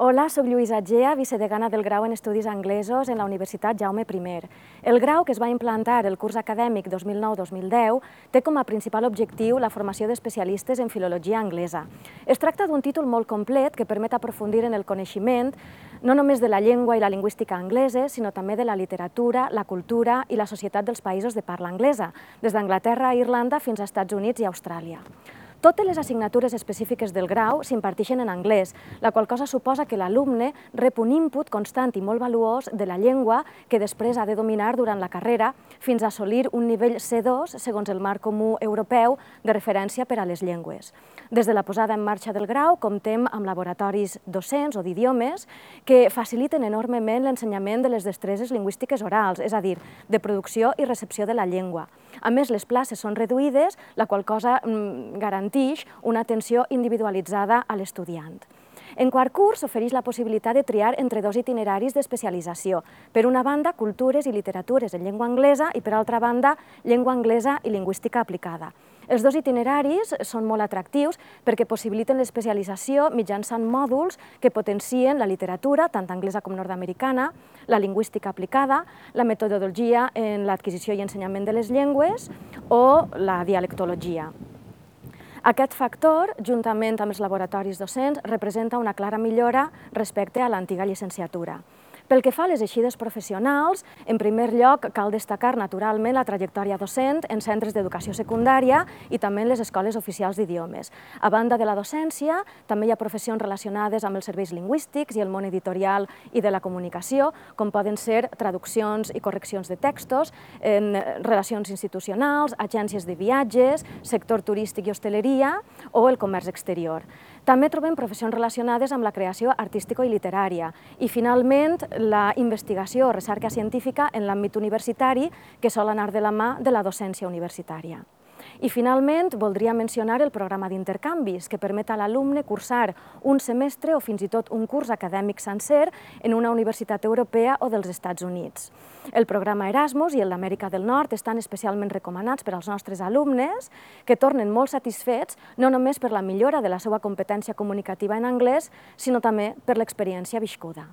Hola, sóc Lluïsa Gea, vicedegana del grau en Estudis Anglesos en la Universitat Jaume I. El grau, que es va implantar el curs acadèmic 2009-2010, té com a principal objectiu la formació d'especialistes en filologia anglesa. Es tracta d'un títol molt complet que permet aprofundir en el coneixement no només de la llengua i la lingüística angleses, sinó també de la literatura, la cultura i la societat dels països de parla anglesa, des d'Anglaterra a Irlanda fins als Estats Units i Austràlia. Totes les assignatures específiques del grau s'imparteixen en anglès, la qual cosa suposa que l'alumne rep un input constant i molt valuós de la llengua que després ha de dominar durant la carrera fins a assolir un nivell C2 segons el marc comú europeu de referència per a les llengües. Des de la posada en marxa del grau comptem amb laboratoris docents o d'idiomes que faciliten enormement l'ensenyament de les destreses lingüístiques orals, és a dir, de producció i recepció de la llengua. A més, les places són reduïdes, la qual cosa mm, garanteix garantix una atenció individualitzada a l'estudiant. En quart curs s'ofereix la possibilitat de triar entre dos itineraris d'especialització. Per una banda, cultures i literatures en llengua anglesa i per altra banda, llengua anglesa i lingüística aplicada. Els dos itineraris són molt atractius perquè possibiliten l'especialització mitjançant mòduls que potencien la literatura, tant anglesa com nord-americana, la lingüística aplicada, la metodologia en l'adquisició i ensenyament de les llengües o la dialectologia. Aquest factor, juntament amb els laboratoris docents, representa una clara millora respecte a l'antiga llicenciatura. Pel que fa a les eixides professionals, en primer lloc cal destacar naturalment la trajectòria docent en centres d'educació secundària i també en les escoles oficials d'idiomes. A banda de la docència, també hi ha professions relacionades amb els serveis lingüístics i el món editorial i de la comunicació, com poden ser traduccions i correccions de textos, en relacions institucionals, agències de viatges, sector turístic i hostaleria o el comerç exterior. També trobem professions relacionades amb la creació artística i literària i, finalment, la investigació o recerca científica en l'àmbit universitari que sol anar de la mà de la docència universitària. I finalment voldria mencionar el programa d'intercanvis que permet a l'alumne cursar un semestre o fins i tot un curs acadèmic sencer en una universitat europea o dels Estats Units. El programa Erasmus i el d'Amèrica del Nord estan especialment recomanats per als nostres alumnes que tornen molt satisfets no només per la millora de la seva competència comunicativa en anglès, sinó també per l'experiència viscuda.